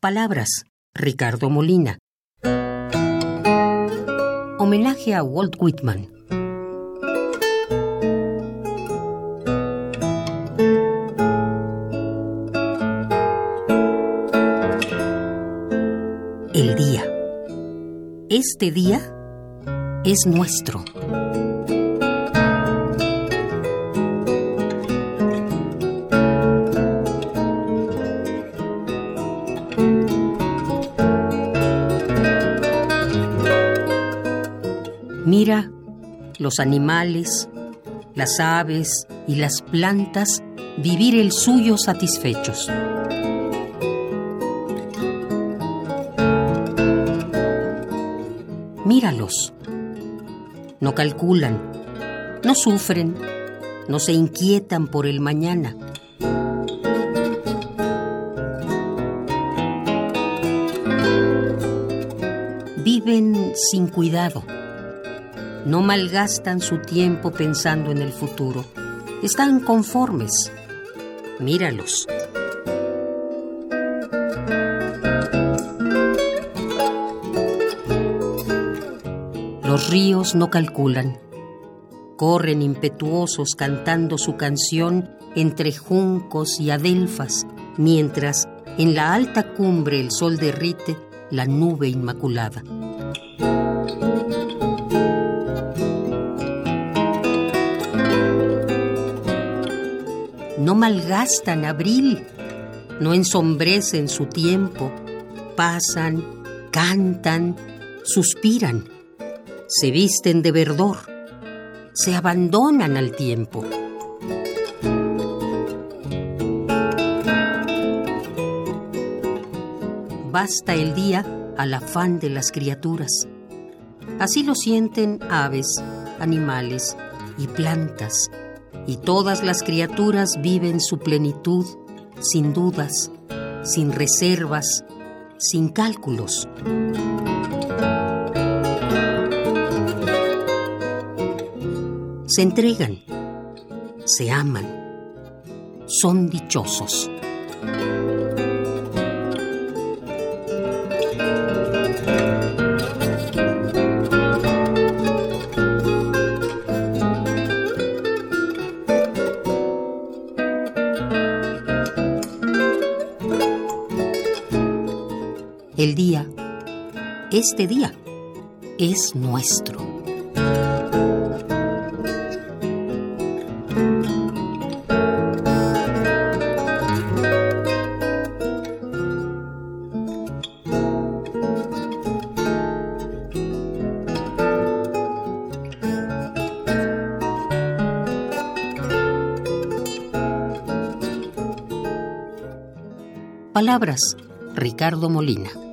Palabras, Ricardo Molina. Homenaje a Walt Whitman. El día. Este día es nuestro. Mira los animales, las aves y las plantas vivir el suyo satisfechos. Míralos. No calculan, no sufren, no se inquietan por el mañana. Viven sin cuidado. No malgastan su tiempo pensando en el futuro. Están conformes. Míralos. Los ríos no calculan. Corren impetuosos cantando su canción entre juncos y adelfas, mientras en la alta cumbre el sol derrite la nube inmaculada. No malgastan abril, no ensombrecen su tiempo, pasan, cantan, suspiran, se visten de verdor, se abandonan al tiempo. Basta el día al afán de las criaturas. Así lo sienten aves, animales y plantas, y todas las criaturas viven su plenitud sin dudas, sin reservas, sin cálculos. Se entregan, se aman, son dichosos. El día, este día, es nuestro. Palabras, Ricardo Molina.